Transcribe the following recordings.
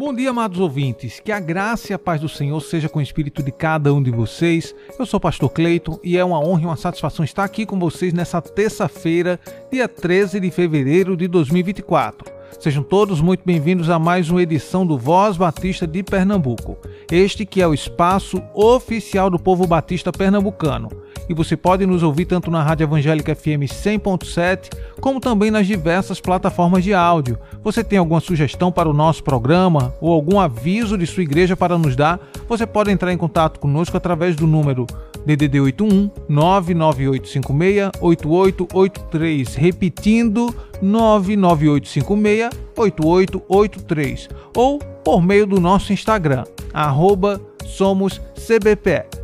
Bom dia, amados ouvintes. Que a graça e a paz do Senhor seja com o espírito de cada um de vocês. Eu sou o pastor Cleiton e é uma honra e uma satisfação estar aqui com vocês nessa terça-feira, dia 13 de fevereiro de 2024. Sejam todos muito bem-vindos a mais uma edição do Voz Batista de Pernambuco. Este que é o espaço oficial do povo batista pernambucano. E você pode nos ouvir tanto na Rádio Evangélica FM 100.7, como também nas diversas plataformas de áudio. Você tem alguma sugestão para o nosso programa ou algum aviso de sua igreja para nos dar? Você pode entrar em contato conosco através do número DDD 81 99856 8883, repetindo 99856 8883 ou por meio do nosso Instagram, arroba somoscbpe.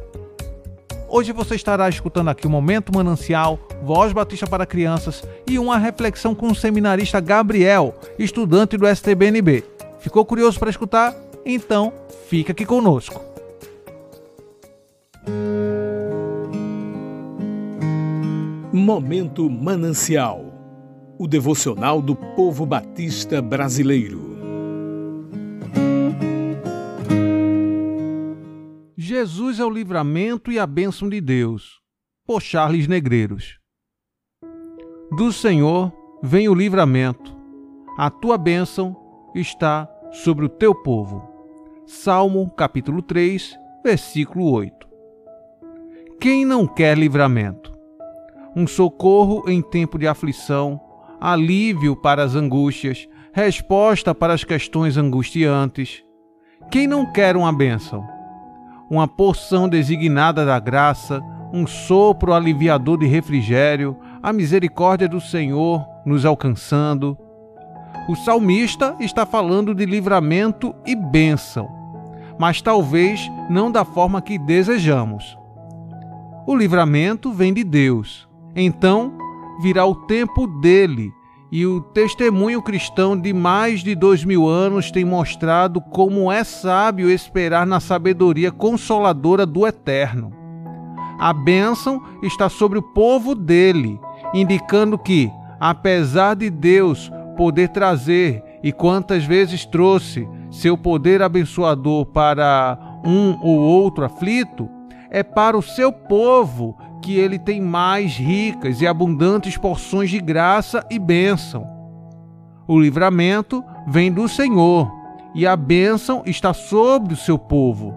Hoje você estará escutando aqui o Momento Manancial, Voz Batista para Crianças e uma reflexão com o seminarista Gabriel, estudante do STBNB. Ficou curioso para escutar? Então, fica aqui conosco. Momento Manancial o devocional do povo batista brasileiro. Jesus é o livramento e a bênção de Deus, por Charles Negreiros. Do Senhor vem o livramento, a tua bênção está sobre o teu povo. Salmo capítulo 3, versículo 8. Quem não quer livramento? Um socorro em tempo de aflição, alívio para as angústias, resposta para as questões angustiantes. Quem não quer uma bênção? Uma porção designada da graça, um sopro aliviador de refrigério, a misericórdia do Senhor nos alcançando. O salmista está falando de livramento e bênção, mas talvez não da forma que desejamos. O livramento vem de Deus. Então, virá o tempo dele, e o testemunho cristão de mais de dois mil anos tem mostrado como é sábio esperar na sabedoria consoladora do Eterno. A bênção está sobre o povo dele, indicando que, apesar de Deus poder trazer, e quantas vezes trouxe, seu poder abençoador para um ou outro aflito, é para o seu povo que ele tem mais ricas e abundantes porções de graça e bênção. O livramento vem do Senhor e a bênção está sobre o seu povo.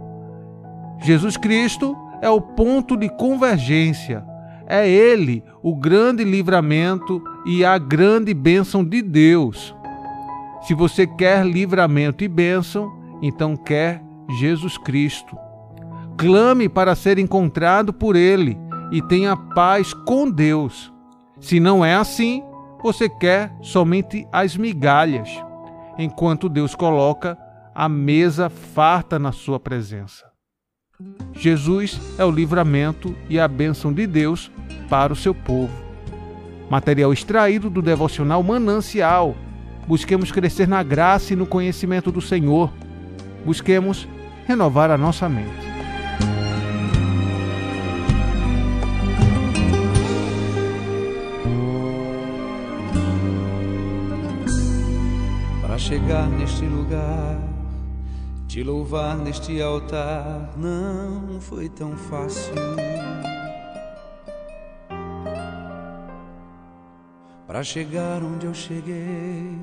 Jesus Cristo é o ponto de convergência. É Ele o grande livramento e a grande bênção de Deus. Se você quer livramento e bênção, então quer Jesus Cristo. Clame para ser encontrado por Ele e tenha paz com Deus. Se não é assim, você quer somente as migalhas, enquanto Deus coloca a mesa farta na sua presença. Jesus é o livramento e a bênção de Deus para o seu povo. Material extraído do devocional Manancial. Busquemos crescer na graça e no conhecimento do Senhor. Busquemos renovar a nossa mente. Chegar neste lugar, te louvar neste altar, não foi tão fácil. Para chegar onde eu cheguei,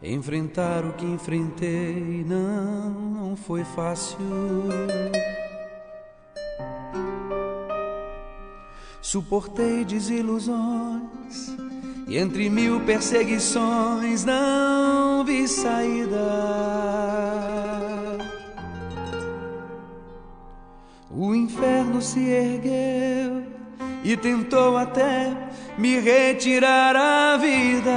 enfrentar o que enfrentei, não, não foi fácil. Suportei desilusões e entre mil perseguições não vi saída. O inferno se ergueu e tentou até me retirar a vida.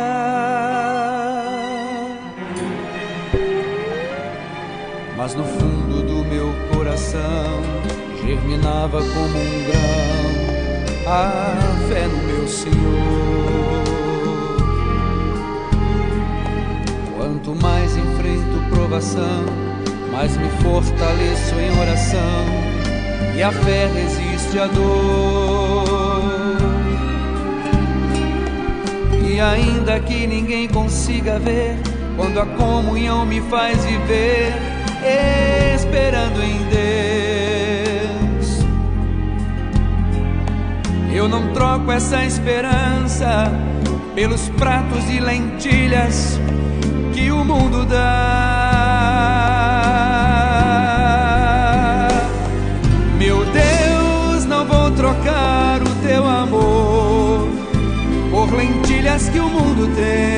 Mas no fundo do meu coração germinava como um grão a fé no meu Senhor. Provação, mas me fortaleço em oração e a fé resiste à dor. E ainda que ninguém consiga ver, quando a comunhão me faz viver, esperando em Deus, eu não troco essa esperança pelos pratos e lentilhas que o mundo dá. Trocar o teu amor por lentilhas que o mundo tem.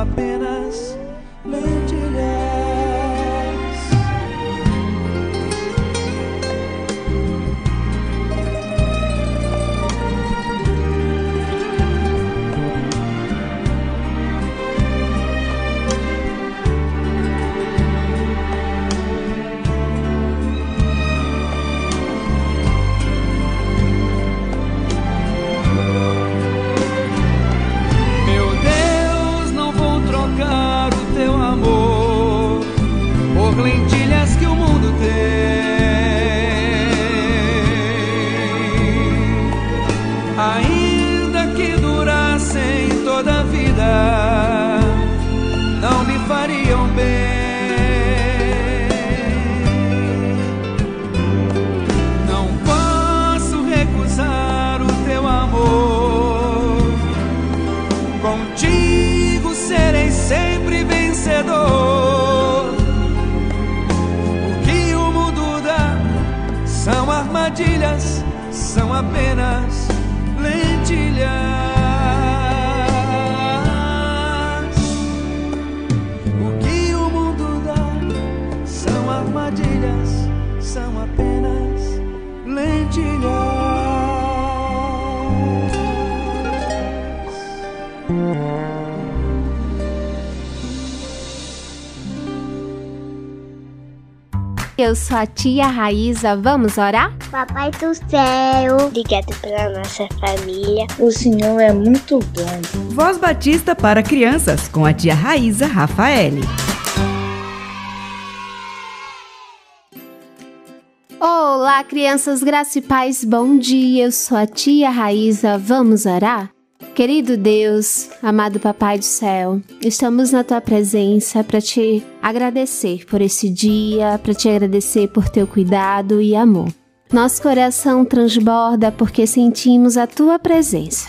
São apenas apenas lentilhas. Eu sou a tia Raíza, vamos orar? Papai do céu, obrigado pela nossa família. O Senhor é muito bom. Voz Batista para crianças com a tia Raíza Rafaele. Olá, crianças, graça e paz, bom dia. Eu sou a tia Raíza, vamos orar? Querido Deus, amado Papai do céu, estamos na tua presença para te agradecer por esse dia, para te agradecer por teu cuidado e amor. Nosso coração transborda porque sentimos a tua presença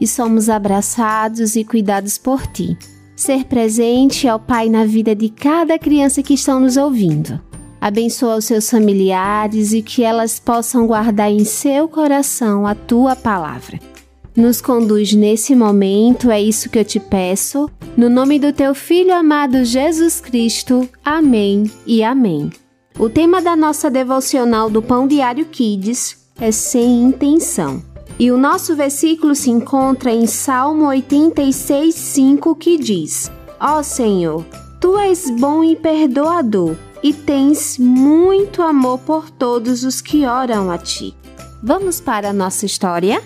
e somos abraçados e cuidados por ti. Ser presente ao Pai na vida de cada criança que estão nos ouvindo. Abençoa os seus familiares e que elas possam guardar em seu coração a tua palavra nos conduz nesse momento, é isso que eu te peço. No nome do teu Filho amado Jesus Cristo. Amém e amém. O tema da nossa devocional do Pão Diário Kids é sem intenção. E o nosso versículo se encontra em Salmo 86:5 que diz: Ó oh Senhor, tu és bom e perdoador, e tens muito amor por todos os que oram a ti. Vamos para a nossa história?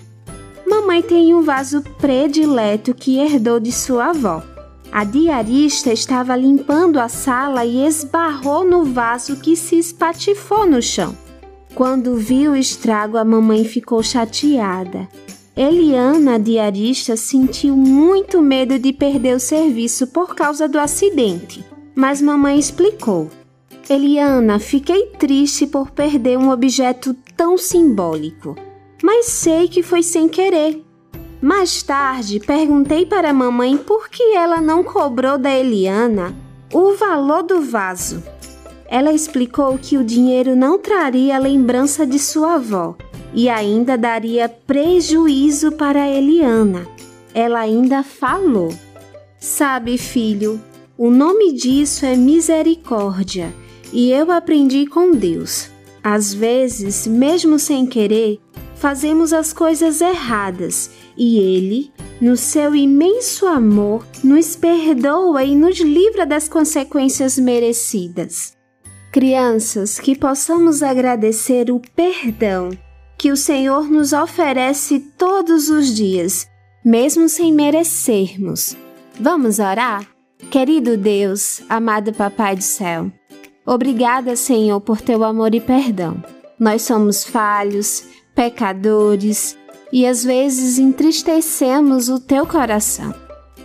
Mamãe tem um vaso predileto que herdou de sua avó. A diarista estava limpando a sala e esbarrou no vaso que se espatifou no chão. Quando viu o estrago, a mamãe ficou chateada. Eliana, a diarista, sentiu muito medo de perder o serviço por causa do acidente, mas mamãe explicou. Eliana, fiquei triste por perder um objeto tão simbólico mas sei que foi sem querer. Mais tarde, perguntei para a mamãe por que ela não cobrou da Eliana o valor do vaso. Ela explicou que o dinheiro não traria lembrança de sua avó e ainda daria prejuízo para Eliana. Ela ainda falou: Sabe, filho, o nome disso é misericórdia e eu aprendi com Deus. Às vezes, mesmo sem querer, fazemos as coisas erradas e Ele, no seu imenso amor, nos perdoa e nos livra das consequências merecidas. Crianças, que possamos agradecer o perdão que o Senhor nos oferece todos os dias, mesmo sem merecermos. Vamos orar? Querido Deus, amado Papai do céu, obrigada, Senhor, por teu amor e perdão. Nós somos falhos, pecadores e às vezes entristecemos o teu coração.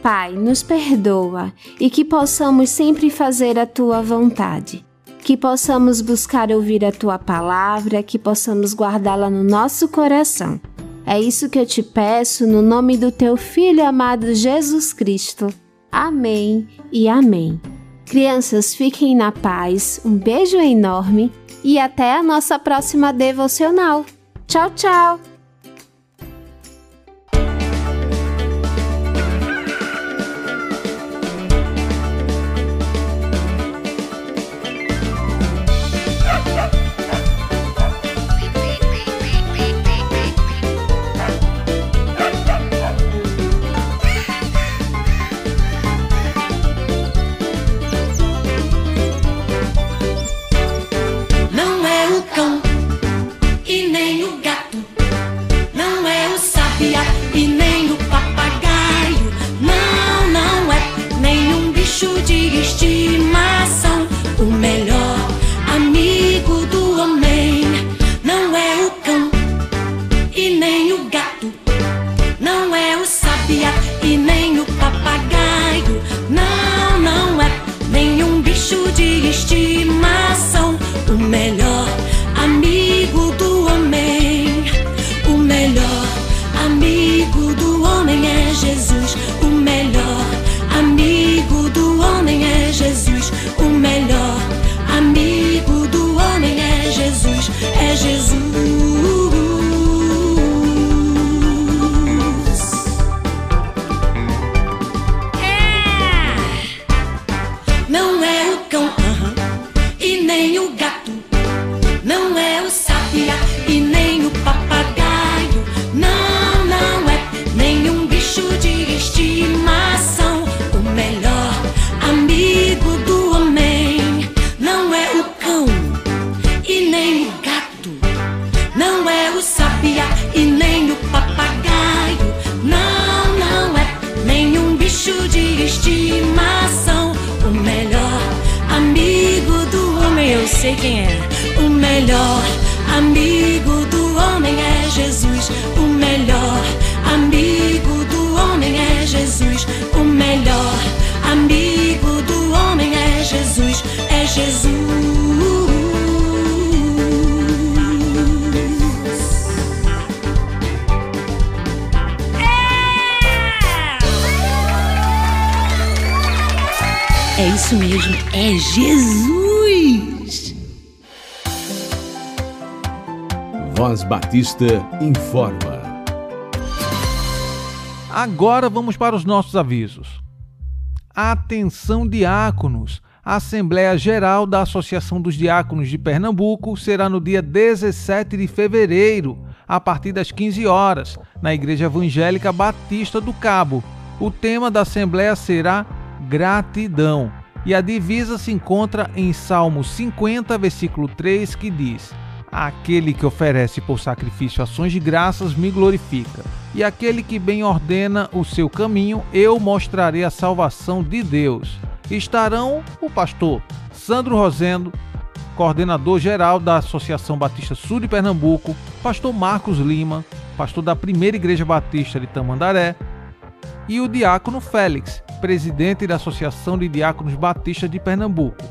Pai, nos perdoa e que possamos sempre fazer a tua vontade que possamos buscar ouvir a tua palavra, que possamos guardá-la no nosso coração. É isso que eu te peço no nome do teu filho amado Jesus Cristo. Amém e amém. Crianças, fiquem na paz, um beijo enorme e até a nossa próxima devocional. Tchau, tchau! Jesus! Voz Batista informa. Agora vamos para os nossos avisos. Atenção, diáconos! A Assembleia Geral da Associação dos Diáconos de Pernambuco será no dia 17 de fevereiro, a partir das 15 horas, na Igreja Evangélica Batista do Cabo. O tema da Assembleia será Gratidão. E a divisa se encontra em Salmo 50, versículo 3, que diz: Aquele que oferece por sacrifício ações de graças me glorifica, e aquele que bem ordena o seu caminho, eu mostrarei a salvação de Deus. Estarão o pastor Sandro Rosendo, coordenador geral da Associação Batista Sul de Pernambuco, pastor Marcos Lima, pastor da Primeira Igreja Batista de Tamandaré, e o diácono Félix, presidente da Associação de Diáconos Batista de Pernambuco.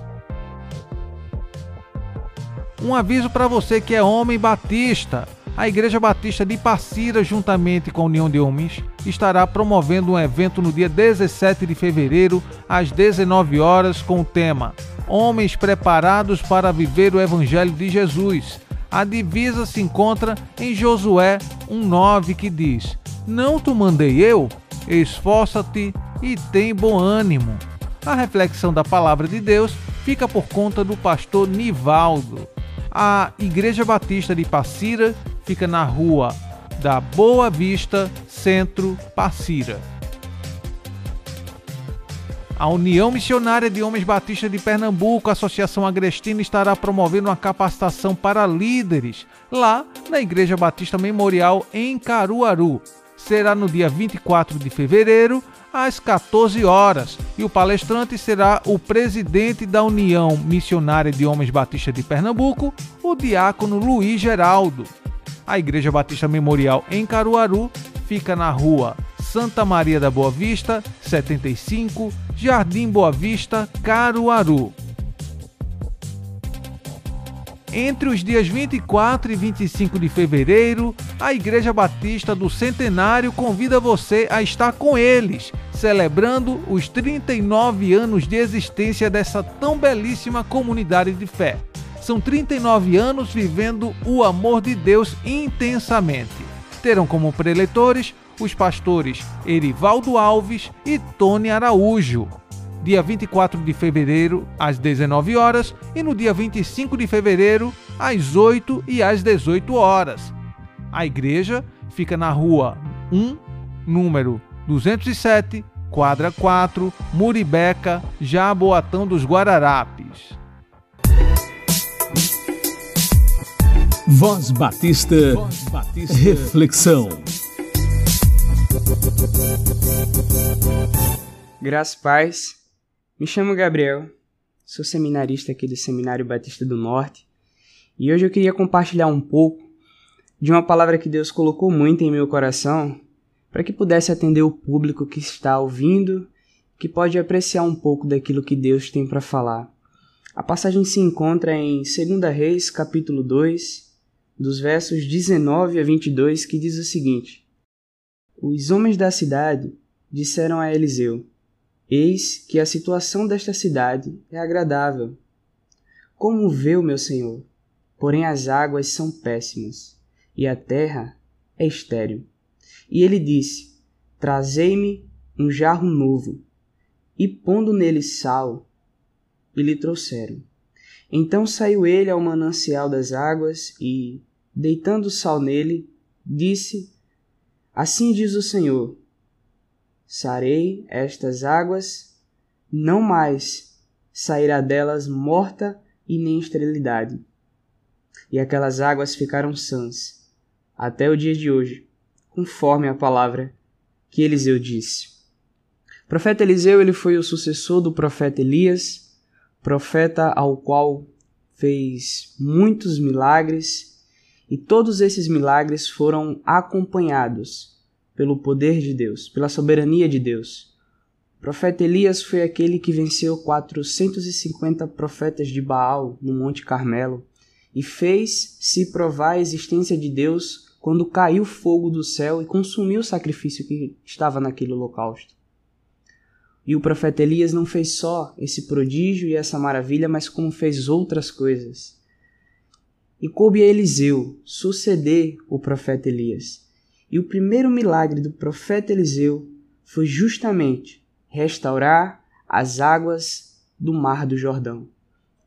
Um aviso para você que é homem batista. a Igreja Batista de Passira, juntamente com a União de Homens, estará promovendo um evento no dia 17 de fevereiro, às 19 horas, com o tema Homens preparados para viver o Evangelho de Jesus. A divisa se encontra em Josué 1,9 que diz: Não te mandei eu? Esforça-te e tem bom ânimo. A reflexão da palavra de Deus fica por conta do pastor Nivaldo. A Igreja Batista de Passira fica na rua da Boa Vista, Centro, Passira. A União Missionária de Homens Batistas de Pernambuco, Associação Agrestina, estará promovendo uma capacitação para líderes lá na Igreja Batista Memorial em Caruaru. Será no dia 24 de fevereiro, às 14 horas, e o palestrante será o presidente da União Missionária de Homens Batistas de Pernambuco, o diácono Luiz Geraldo. A Igreja Batista Memorial em Caruaru fica na rua Santa Maria da Boa Vista, 75, Jardim Boa Vista, Caruaru. Entre os dias 24 e 25 de fevereiro, a Igreja Batista do Centenário convida você a estar com eles, celebrando os 39 anos de existência dessa tão belíssima comunidade de fé. São 39 anos vivendo o amor de Deus intensamente. Terão como preletores os pastores Erivaldo Alves e Tony Araújo dia 24 de fevereiro, às 19 horas, e no dia 25 de fevereiro, às 8 e às 18 horas. A igreja fica na rua 1, número 207, quadra 4, Muribeca, Jaboatão dos Guararapes. Voz Batista, Voz Batista. Reflexão. Graças Paz. Me chamo Gabriel, sou seminarista aqui do Seminário Batista do Norte e hoje eu queria compartilhar um pouco de uma palavra que Deus colocou muito em meu coração para que pudesse atender o público que está ouvindo, que pode apreciar um pouco daquilo que Deus tem para falar. A passagem se encontra em 2 Reis, capítulo 2, dos versos 19 a 22, que diz o seguinte: Os homens da cidade disseram a Eliseu: Eis que a situação desta cidade é agradável. Como vê o meu senhor? Porém as águas são péssimas, e a terra é estéril. E ele disse: Trazei-me um jarro novo, e pondo nele sal, e lhe trouxeram. Então saiu ele ao manancial das águas e, deitando sal nele, disse: Assim diz o Senhor: sarei estas águas, não mais sairá delas morta e nem esterilidade. E aquelas águas ficaram sãs, até o dia de hoje, conforme a palavra que Eliseu disse. O profeta Eliseu ele foi o sucessor do profeta Elias, profeta ao qual fez muitos milagres, e todos esses milagres foram acompanhados pelo poder de Deus, pela soberania de Deus. O profeta Elias foi aquele que venceu 450 profetas de Baal no Monte Carmelo e fez se provar a existência de Deus quando caiu fogo do céu e consumiu o sacrifício que estava naquele holocausto. E o profeta Elias não fez só esse prodígio e essa maravilha, mas como fez outras coisas. E coube a Eliseu suceder o profeta Elias. E o primeiro milagre do profeta Eliseu foi justamente restaurar as águas do Mar do Jordão.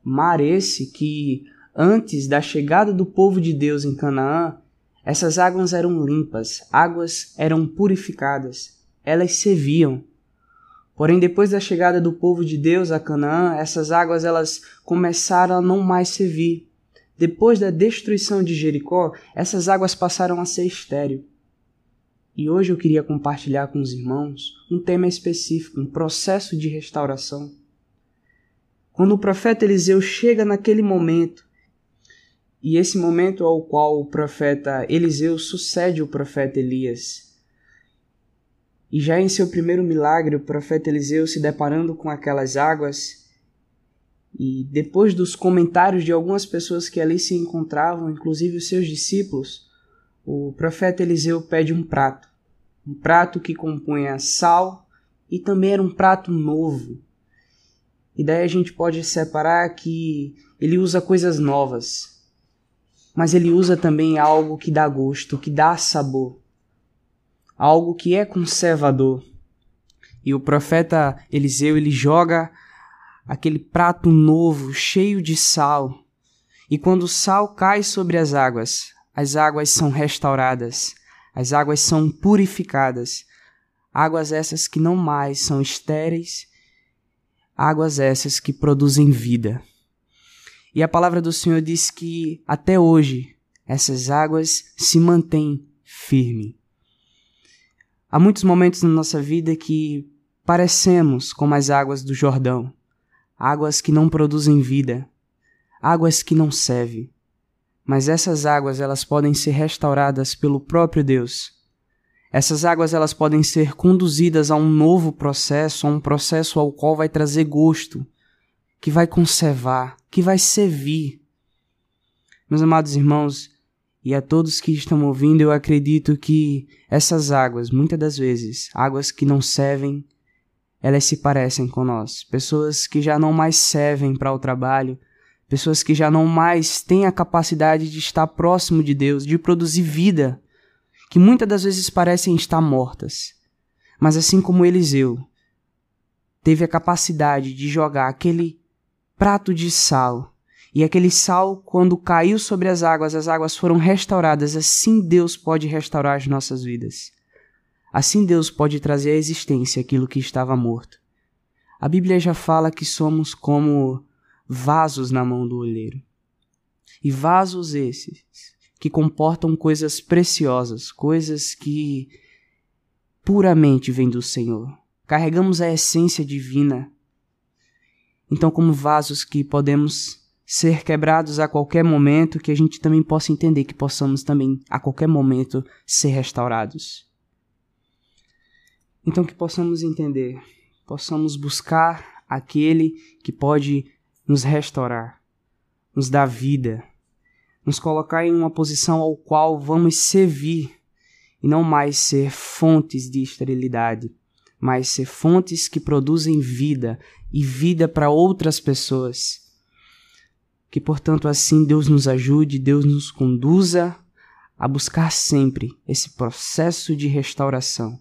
Mar esse que, antes da chegada do povo de Deus em Canaã, essas águas eram limpas, águas eram purificadas, elas serviam. Porém, depois da chegada do povo de Deus a Canaã, essas águas elas começaram a não mais servir. Depois da destruição de Jericó, essas águas passaram a ser estéril. E hoje eu queria compartilhar com os irmãos um tema específico, um processo de restauração. Quando o profeta Eliseu chega naquele momento, e esse momento ao qual o profeta Eliseu sucede o profeta Elias, e já em seu primeiro milagre, o profeta Eliseu se deparando com aquelas águas, e depois dos comentários de algumas pessoas que ali se encontravam, inclusive os seus discípulos, o profeta Eliseu pede um prato, um prato que compunha sal e também era um prato novo. E daí a gente pode separar que ele usa coisas novas, mas ele usa também algo que dá gosto, que dá sabor, algo que é conservador. E o profeta Eliseu ele joga aquele prato novo, cheio de sal. E quando o sal cai sobre as águas, as águas são restauradas, as águas são purificadas. Águas essas que não mais são estéreis, águas essas que produzem vida. E a palavra do Senhor diz que até hoje essas águas se mantêm firmes. Há muitos momentos na nossa vida que parecemos como as águas do Jordão, águas que não produzem vida, águas que não servem. Mas essas águas elas podem ser restauradas pelo próprio Deus. Essas águas elas podem ser conduzidas a um novo processo, a um processo ao qual vai trazer gosto, que vai conservar, que vai servir. Meus amados irmãos, e a todos que estão ouvindo, eu acredito que essas águas, muitas das vezes, águas que não servem, elas se parecem com nós. Pessoas que já não mais servem para o trabalho, pessoas que já não mais têm a capacidade de estar próximo de Deus, de produzir vida, que muitas das vezes parecem estar mortas. Mas assim como Eliseu teve a capacidade de jogar aquele prato de sal, e aquele sal, quando caiu sobre as águas, as águas foram restauradas, assim Deus pode restaurar as nossas vidas. Assim Deus pode trazer à existência aquilo que estava morto. A Bíblia já fala que somos como vasos na mão do olheiro. E vasos esses que comportam coisas preciosas, coisas que puramente vêm do Senhor. Carregamos a essência divina. Então, como vasos que podemos ser quebrados a qualquer momento, que a gente também possa entender que possamos também a qualquer momento ser restaurados. Então, que possamos entender, possamos buscar aquele que pode nos restaurar, nos dar vida, nos colocar em uma posição ao qual vamos servir e não mais ser fontes de esterilidade, mas ser fontes que produzem vida e vida para outras pessoas. Que, portanto, assim Deus nos ajude, Deus nos conduza a buscar sempre esse processo de restauração,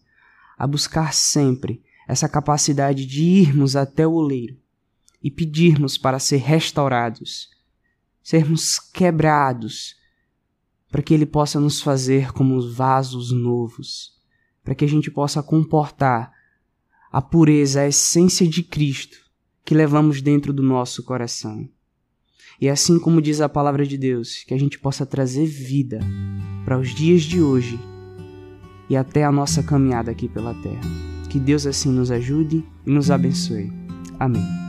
a buscar sempre essa capacidade de irmos até o oleiro e pedirmos para ser restaurados, sermos quebrados, para que Ele possa nos fazer como vasos novos, para que a gente possa comportar a pureza, a essência de Cristo que levamos dentro do nosso coração. E assim como diz a palavra de Deus, que a gente possa trazer vida para os dias de hoje e até a nossa caminhada aqui pela terra. Que Deus assim nos ajude e nos abençoe. Amém.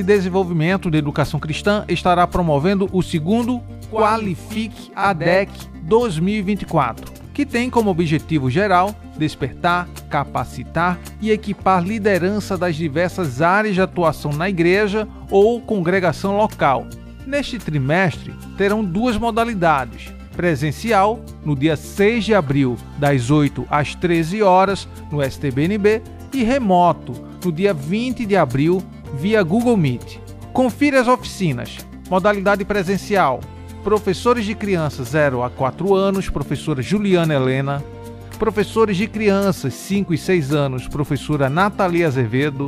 De desenvolvimento de educação cristã estará promovendo o segundo Qualifique ADEC 2024, que tem como objetivo geral despertar, capacitar e equipar liderança das diversas áreas de atuação na igreja ou congregação local. Neste trimestre, terão duas modalidades: presencial, no dia 6 de abril, das 8 às 13 horas, no STBNB, e remoto, no dia 20 de abril, via Google Meet. Confira as oficinas. Modalidade presencial: professores de crianças 0 a 4 anos, professora Juliana Helena, professores de crianças 5 e 6 anos, professora Natalia Azevedo,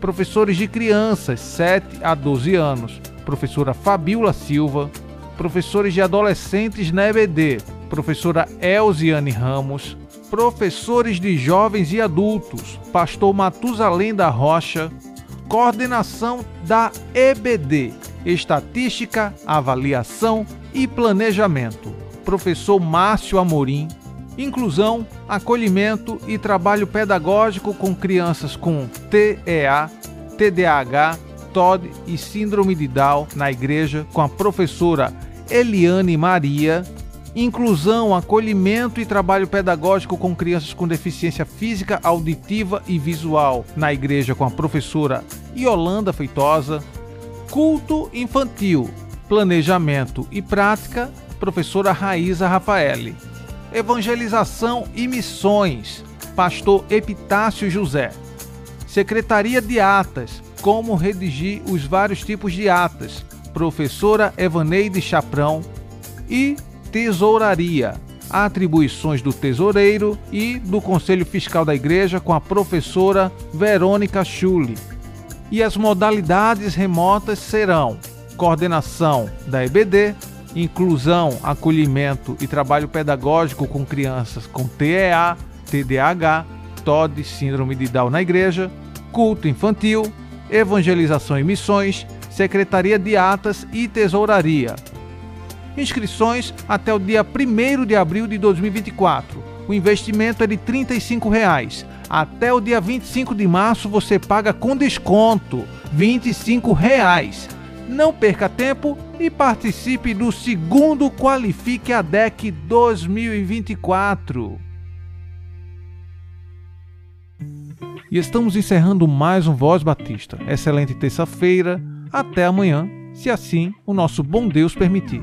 professores de crianças 7 a 12 anos, professora Fabiola Silva, professores de adolescentes na EBD, professora Elziane Ramos, professores de jovens e adultos, pastor Matusalém da Rocha, coordenação da EBD, Estatística, Avaliação e Planejamento, professor Márcio Amorim, inclusão, acolhimento e trabalho pedagógico com crianças com TEA, TDAH, TOD e Síndrome de Down na igreja com a professora Eliane Maria, inclusão, acolhimento e trabalho pedagógico com crianças com deficiência física, auditiva e visual na igreja com a professora Yolanda Feitosa, culto infantil, planejamento e prática, professora Raíza Rafaeli, evangelização e missões, pastor Epitácio José, secretaria de atas, como redigir os vários tipos de atas, professora Evaneide Chaprão. E tesouraria, atribuições do tesoureiro e do Conselho Fiscal da Igreja com a professora Verônica Schulli. E as modalidades remotas serão coordenação da EBD, inclusão, acolhimento e trabalho pedagógico com crianças com TEA, TDAH, TOD, síndrome de Down na igreja, culto infantil, evangelização e missões, secretaria de atas e tesouraria. Inscrições até o dia 1 de abril de 2024. O investimento é de 35 reais. Até o dia 25 de março você paga com desconto 25 reais. Não perca tempo e participe do segundo Qualifique a DEC 2024. E estamos encerrando mais um Voz Batista. Excelente terça-feira. Até amanhã, se assim o nosso bom Deus permitir.